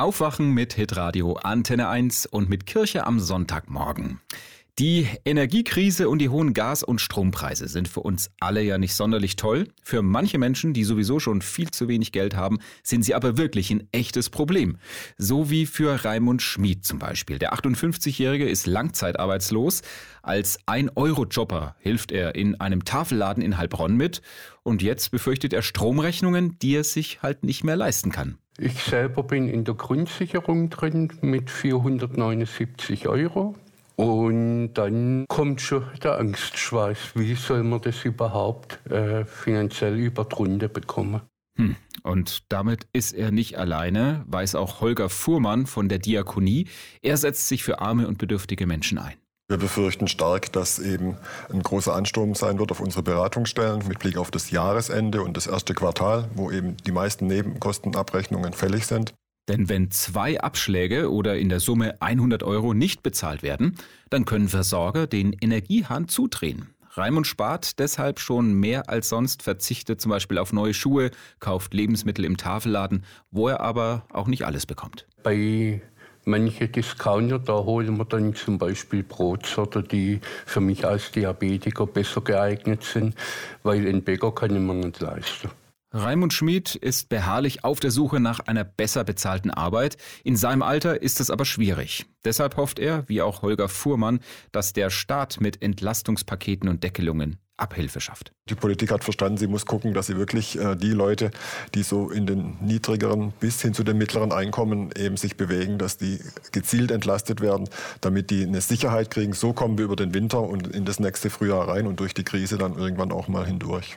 Aufwachen mit Hitradio Antenne 1 und mit Kirche am Sonntagmorgen. Die Energiekrise und die hohen Gas- und Strompreise sind für uns alle ja nicht sonderlich toll. Für manche Menschen, die sowieso schon viel zu wenig Geld haben, sind sie aber wirklich ein echtes Problem. So wie für Raimund Schmid zum Beispiel. Der 58-Jährige ist langzeitarbeitslos. Als 1-Euro-Jobber hilft er in einem Tafelladen in Heilbronn mit. Und jetzt befürchtet er Stromrechnungen, die er sich halt nicht mehr leisten kann. Ich selber bin in der Grundsicherung drin mit 479 Euro. Und dann kommt schon der Angstschweiß. Wie soll man das überhaupt äh, finanziell über die Runde bekommen? Hm. Und damit ist er nicht alleine, weiß auch Holger Fuhrmann von der Diakonie. Er setzt sich für arme und bedürftige Menschen ein. Wir befürchten stark, dass eben ein großer Ansturm sein wird auf unsere Beratungsstellen mit Blick auf das Jahresende und das erste Quartal, wo eben die meisten Nebenkostenabrechnungen fällig sind. Denn wenn zwei Abschläge oder in der Summe 100 Euro nicht bezahlt werden, dann können Versorger den Energiehahn zudrehen. Raimund spart deshalb schon mehr als sonst, verzichtet zum Beispiel auf neue Schuhe, kauft Lebensmittel im Tafelladen, wo er aber auch nicht alles bekommt. Bei manche Discounter, da holen wir dann zum Beispiel Brotsorte, die für mich als Diabetiker besser geeignet sind, weil ein Bäcker kann ich mir nicht leisten. Raimund Schmid ist beharrlich auf der Suche nach einer besser bezahlten Arbeit. In seinem Alter ist es aber schwierig. Deshalb hofft er, wie auch Holger Fuhrmann, dass der Staat mit Entlastungspaketen und Deckelungen Abhilfe schafft. Die Politik hat verstanden, sie muss gucken, dass sie wirklich äh, die Leute, die so in den niedrigeren bis hin zu den mittleren Einkommen eben sich bewegen, dass die gezielt entlastet werden, damit die eine Sicherheit kriegen. So kommen wir über den Winter und in das nächste Frühjahr rein und durch die Krise dann irgendwann auch mal hindurch.